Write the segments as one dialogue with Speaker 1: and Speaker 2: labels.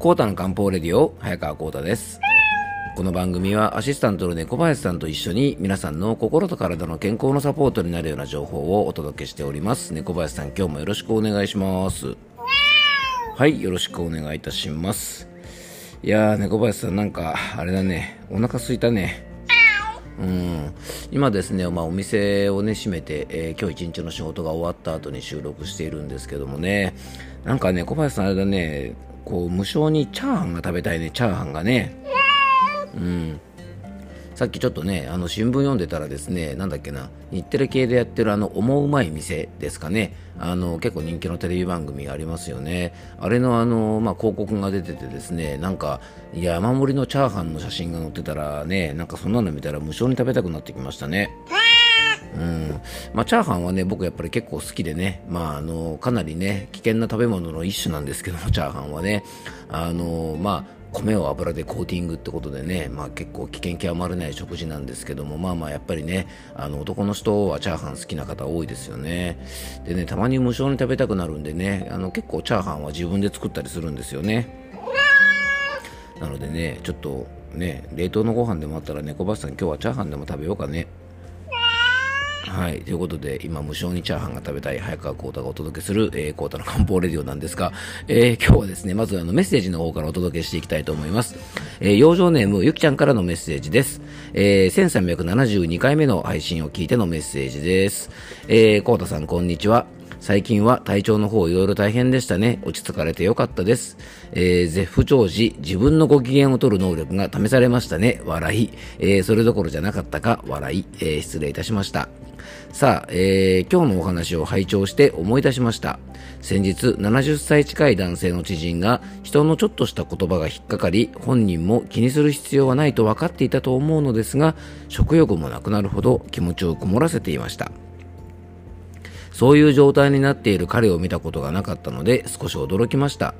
Speaker 1: コータの漢方レディオ、早川コータです。この番組はアシスタントの猫林さんと一緒に皆さんの心と体の健康のサポートになるような情報をお届けしております。猫林さん、今日もよろしくお願いします。はい、よろしくお願いいたします。いやー、猫林さん、なんか、あれだね、お腹すいたね。うん、今ですね、まあ、お店をね閉めて、えー今日一日の仕事が終わった後に収録しているんですけどもねなんかね小林さんあれだねこう無性にチャーハンが食べたいね。チャーハンがね。うん。さっきちょっとねあの新聞読んでたらですねなんだっけな。日テレ系でやってるあの思うまい店ですかね。あの結構人気のテレビ番組がありますよね。あれのあの、まあ、広告が出ててですねなんか山盛りのチャーハンの写真が載ってたらねなんかそんなの見たら無性に食べたくなってきましたね。うん。まあ、チャーハンはね僕やっぱり結構好きでね、まあ、あのかなりね危険な食べ物の一種なんですけどもチャーハンはね。あのまあ米を油でコーティングってことでね、まあ、結構危険極まらない食事なんですけどもまあまあやっぱりねあの男の人はチャーハン好きな方多いですよね。でねたまに無性に食べたくなるんでねあの結構チャーハンは自分で作ったりするんですよね。なのでねちょっとね冷凍のご飯でもあったら猫バスさん今日はチャーハンでも食べようかね。はい。ということで、今、無性にチャーハンが食べたい早川幸太がお届けする、えー、幸太の漢方レディオなんですが、えー、今日はですね、まずあの、メッセージの方からお届けしていきたいと思います。えー、養生ネーム、ゆきちゃんからのメッセージです。えー、1372回目の配信を聞いてのメッセージです。えー、幸太さん、こんにちは。最近は体調の方いろいろ大変でしたね。落ち着かれてよかったです。えー、絶不調時、自分のご機嫌を取る能力が試されましたね。笑い。えー、それどころじゃなかったか、笑い。えー、失礼いたしました。さあ、えー今日のお話を拝聴して思い出しました。先日、70歳近い男性の知人が、人のちょっとした言葉が引っかかり、本人も気にする必要はないと分かっていたと思うのですが、食欲もなくなるほど気持ちを曇らせていました。そういう状態になっている彼を見たことがなかったので少し驚きました。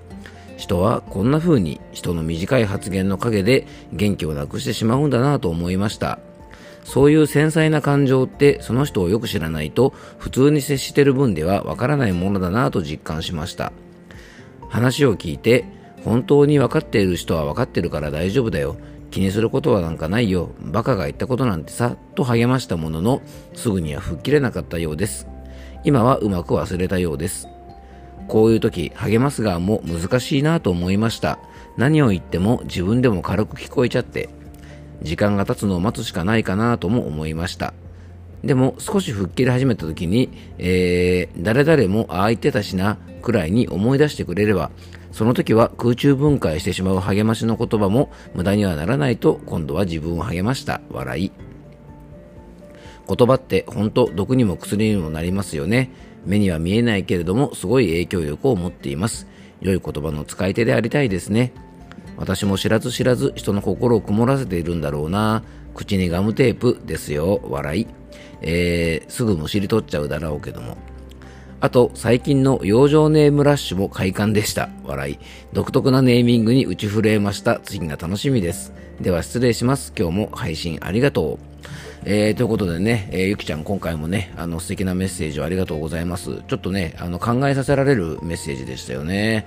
Speaker 1: 人はこんな風に人の短い発言の陰で元気をなくしてしまうんだなと思いました。そういう繊細な感情ってその人をよく知らないと普通に接してる分ではわからないものだなと実感しました。話を聞いて本当に分かっている人は分かってるから大丈夫だよ。気にすることはなんかないよ。バカが言ったことなんてさ、と励ましたものの、すぐには吹っ切れなかったようです。今はうまく忘れたようです。こういう時、励ます側も難しいなと思いました。何を言っても自分でも軽く聞こえちゃって、時間が経つのを待つしかないかなとも思いました。でも少し吹っ切り始めた時に、えー、誰々もああ言ってたしな、くらいに思い出してくれれば、その時は空中分解してしまう励ましの言葉も無駄にはならないと今度は自分を励ました。笑い。言葉って本当毒にも薬にもなりますよね。目には見えないけれどもすごい影響力を持っています。良い言葉の使い手でありたいですね。私も知らず知らず人の心を曇らせているんだろうな。口にガムテープですよ。笑い。えー、すぐむしり取っちゃうだろうけども。あと、最近の養生ネームラッシュも快感でした。笑い。独特なネーミングに打ち震えました。次が楽しみです。では失礼します。今日も配信ありがとう。えー、ということでね、えーゆきちゃん今回もね、あの素敵なメッセージをありがとうございます。ちょっとね、あの考えさせられるメッセージでしたよね。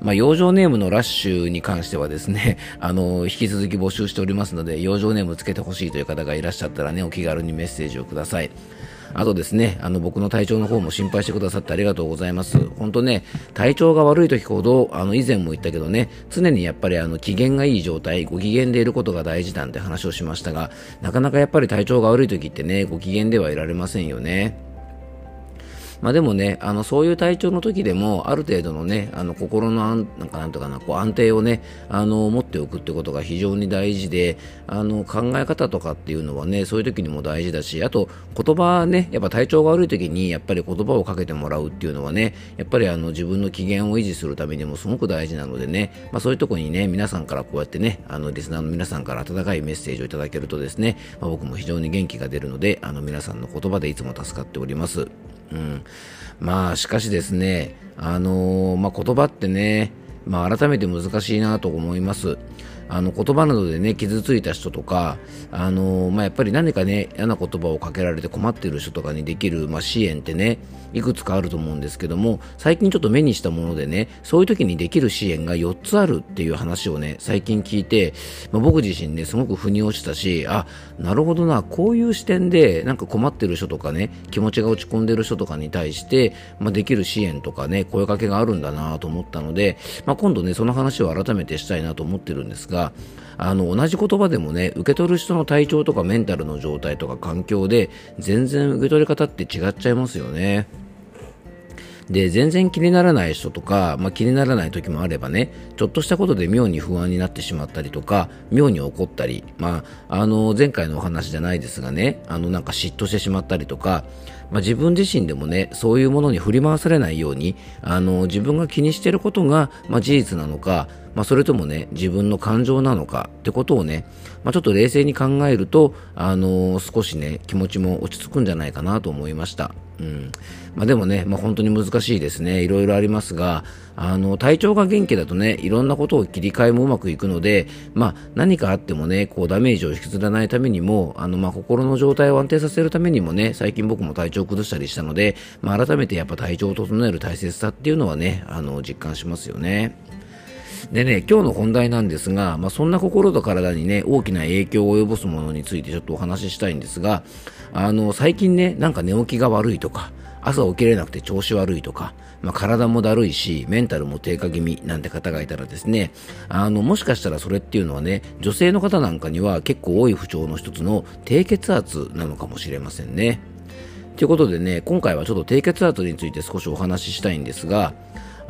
Speaker 1: まあ、養生ネームのラッシュに関してはですね、あの、引き続き募集しておりますので、養生ネームつけてほしいという方がいらっしゃったらね、お気軽にメッセージをください。あとですね、あの僕の体調の方も心配してくださってありがとうございます。本当ね、体調が悪い時ほど、あの以前も言ったけどね、常にやっぱりあの機嫌がいい状態、ご機嫌でいることが大事なんて話をしましたが、なかなかやっぱり体調が悪い時ってね、ご機嫌ではいられませんよね。まあでもね、あの、そういう体調の時でも、ある程度のね、あの、心の、なんかなんとかな、こう、安定をね、あの、持っておくってことが非常に大事で、あの、考え方とかっていうのはね、そういう時にも大事だし、あと、言葉ね、やっぱ体調が悪い時に、やっぱり言葉をかけてもらうっていうのはね、やっぱりあの、自分の機嫌を維持するためにもすごく大事なのでね、まあそういうとこにね、皆さんからこうやってね、あの、リスナーの皆さんから温かいメッセージをいただけるとですね、まあ僕も非常に元気が出るので、あの、皆さんの言葉でいつも助かっております。うん。まあ、しかしですね、あのーまあ、言葉ってね、まあ、改めて難しいなと思います。あの言葉などでね傷ついた人とか、あのまあ、やっぱり何かね嫌な言葉をかけられて困っている人とかにできる、まあ、支援ってねいくつかあると思うんですけども最近ちょっと目にしたものでねそういう時にできる支援が4つあるっていう話をね最近聞いて、まあ、僕自身ねすごく腑に落ちたしあなるほどなこういう視点でなんか困ってる人とかね気持ちが落ち込んでる人とかに対して、まあ、できる支援とかね声かけがあるんだなと思ったので、まあ、今度ねその話を改めてしたいなと思ってるんですががあの同じ言葉でもね受け取る人の体調とかメンタルの状態とか環境で全然受け取り方って違っちゃいますよね。で、全然気にならない人とか、まあ、気にならない時もあればね、ちょっとしたことで妙に不安になってしまったりとか、妙に怒ったり、まあ、あの、前回のお話じゃないですがね、あの、なんか嫉妬してしまったりとか、まあ、自分自身でもね、そういうものに振り回されないように、あの、自分が気にしていることが、まあ、事実なのか、まあ、それともね、自分の感情なのかってことをね、まあ、ちょっと冷静に考えると、あの、少しね、気持ちも落ち着くんじゃないかなと思いました。うん。まあ、でもね、まあ、本当に難しいですね。いろいろありますが、あの、体調が元気だとね、いろんなことを切り替えもうまくいくので、まあ、何かあってもね、こう、ダメージを引きずらないためにも、あの、まあ、心の状態を安定させるためにもね、最近僕も体調を崩したりしたので、まあ、改めてやっぱ体調を整える大切さっていうのはね、あの、実感しますよね。でね、今日の本題なんですが、まあ、そんな心と体にね、大きな影響を及ぼすものについてちょっとお話ししたいんですが、あの、最近ね、なんか寝起きが悪いとか、朝起きれなくて調子悪いとか、まあ、体もだるいし、メンタルも低下気味なんて方がいたらですね、あの、もしかしたらそれっていうのはね、女性の方なんかには結構多い不調の一つの低血圧なのかもしれませんね。ということでね、今回はちょっと低血圧について少しお話ししたいんですが、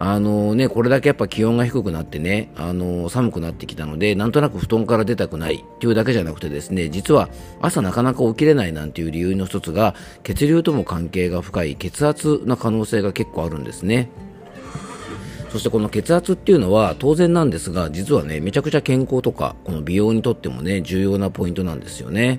Speaker 1: あのね、これだけやっぱ気温が低くなってね、あの寒くなってきたので、なんとなく布団から出たくないっていうだけじゃなくてですね、実は朝なかなか起きれないなんていう理由の一つが、血流とも関係が深い血圧の可能性が結構あるんですね。そしてこの血圧っていうのは当然なんですが、実はね、めちゃくちゃ健康とか、この美容にとってもね、重要なポイントなんですよね。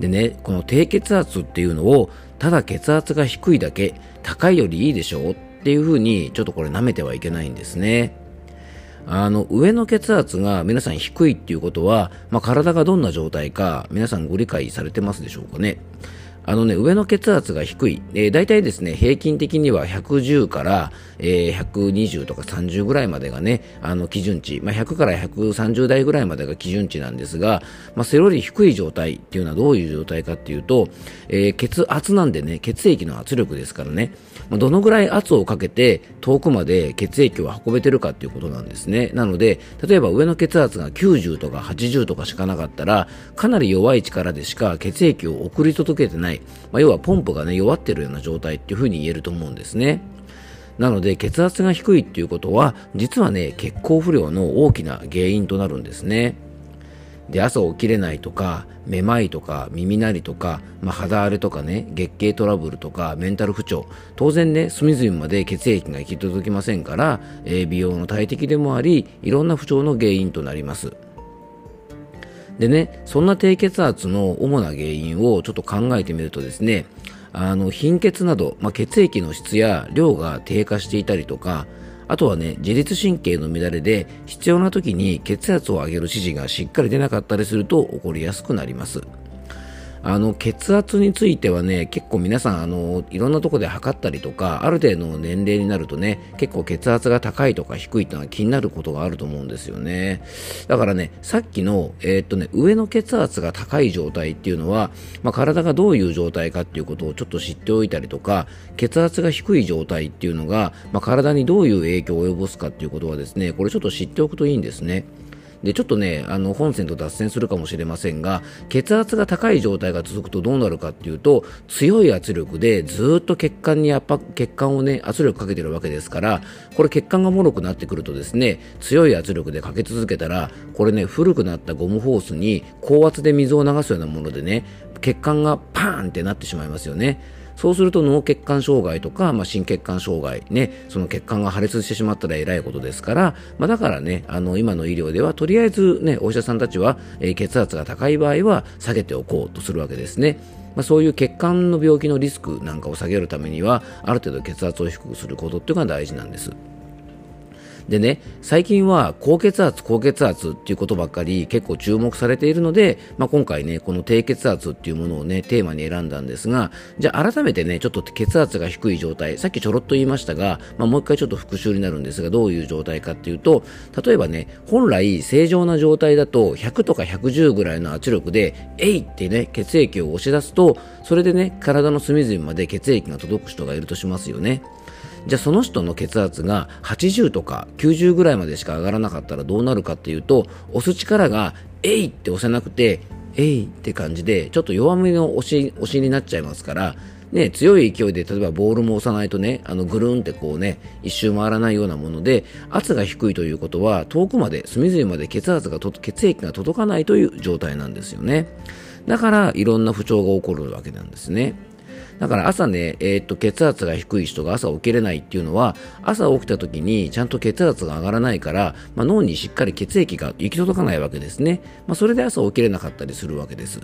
Speaker 1: でね、この低血圧っていうのを、ただ血圧が低いだけ、高いよりいいでしょっていうふうに、ちょっとこれ舐めてはいけないんですね。あの、上の血圧が皆さん低いっていうことは、まあ、体がどんな状態か、皆さんご理解されてますでしょうかね。あのね、上の血圧が低い。えー、大体ですね、平均的には110から、えー、120とか30ぐらいまでがね、あの基準値。まあ、100から130代ぐらいまでが基準値なんですが、まあ、それより低い状態っていうのはどういう状態かっていうと、えー、血圧なんでね、血液の圧力ですからね、まあ、どのぐらい圧をかけて遠くまで血液を運べてるかっていうことなんですね。なので、例えば上の血圧が90とか80とかしかなかったら、かなり弱い力でしか血液を送り届けてない。まあ、要はポンプがね、弱ってるような状態っていうふうに言えると思うんですね。なので、血圧が低いっていうことは、実はね、血行不良の大きな原因となるんですね。で、朝起きれないとか、めまいとか、耳鳴りとか、まあ、肌荒れとかね、月経トラブルとか、メンタル不調。当然ね、隅々まで血液が行き届きませんから、えー、美容の大敵でもあり、いろんな不調の原因となります。でね、そんな低血圧の主な原因をちょっと考えてみるとですね、あの貧血など、まあ、血液の質や量が低下していたりとか、あとはね、自律神経の乱れで必要な時に血圧を上げる指示がしっかり出なかったりすると起こりやすくなります。あの血圧についてはね結構皆さんあのいろんなとこで測ったりとかある程度の年齢になるとね結構血圧が高いとか低いっていうのは気になることがあると思うんですよね。だからねさっきの、えー、っとね、上の血圧が高い状態っていうのは、まあ、体がどういう状態かっていうことをちょっと知っておいたりとか血圧が低い状態っていうのが、まあ、体にどういう影響を及ぼすかっていうことはですねこれちょっと知っておくといいんですね。で、ちょっとね、あの、本線と脱線するかもしれませんが、血圧が高い状態が続くとどうなるかっていうと、強い圧力でずっと血管に圧迫、血管をね、圧力かけてるわけですから、これ血管が脆くなってくるとですね、強い圧力でかけ続けたら、これね、古くなったゴムホースに高圧で水を流すようなものでね、血管がパーンってなってしまいますよね。そうすると脳血管障害とか、まあ、心血管障害、ね、その血管が破裂してしまったらえらいことですから、まあ、だからね、あの、今の医療では、とりあえずね、お医者さんたちは、血圧が高い場合は下げておこうとするわけですね。まあ、そういう血管の病気のリスクなんかを下げるためには、ある程度血圧を低くすることっていうのが大事なんです。でね、最近は高血圧、高血圧っていうことばっかり結構注目されているので、まあ、今回ね、この低血圧っていうものをね、テーマに選んだんですが、じゃあ改めてね、ちょっと血圧が低い状態、さっきちょろっと言いましたが、まあ、もう一回ちょっと復習になるんですが、どういう状態かっていうと、例えばね、本来正常な状態だと100とか110ぐらいの圧力で、えいってね、血液を押し出すと、それでね、体の隅々まで血液が届く人がいるとしますよね。じゃあその人の血圧が80とか90ぐらいまでしか上がらなかったらどうなるかっていうと押す力がえいって押せなくてえいって感じでちょっと弱めの押し押しになっちゃいますからね、強い勢いで例えばボールも押さないとねあのぐるんってこうね一周回らないようなもので圧が低いということは遠くまで隅々まで血圧が血液が届かないという状態なんですよね。だからいろんな不調が起こるわけなんですね。だから朝ね、えー、っと血圧が低い人が朝起きれないっていうのは朝起きた時にちゃんと血圧が上がらないから、まあ、脳にしっかり血液が行き届かないわけですね、まあ、それで朝起きれなかったりするわけです。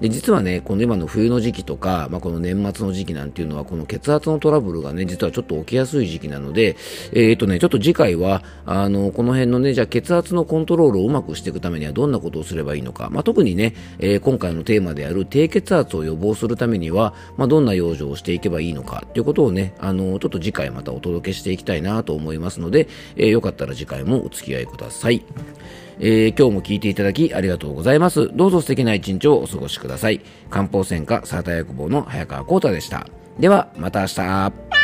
Speaker 1: で実はね、この今の冬の時期とか、まあ、この年末の時期なんていうのは、この血圧のトラブルがね、実はちょっと起きやすい時期なので、えっ、ー、とね、ちょっと次回は、あの、この辺のね、じゃあ血圧のコントロールをうまくしていくためにはどんなことをすればいいのか、まあ、特にね、えー、今回のテーマである低血圧を予防するためには、まあ、どんな養生をしていけばいいのかということをね、あの、ちょっと次回またお届けしていきたいなと思いますので、えー、よかったら次回もお付き合いください。えー、今日も聞いていただきありがとうございます。どうぞ素敵な一日をお過ごしください。漢方専科サータ薬房の早川幸太でした。では、また明日。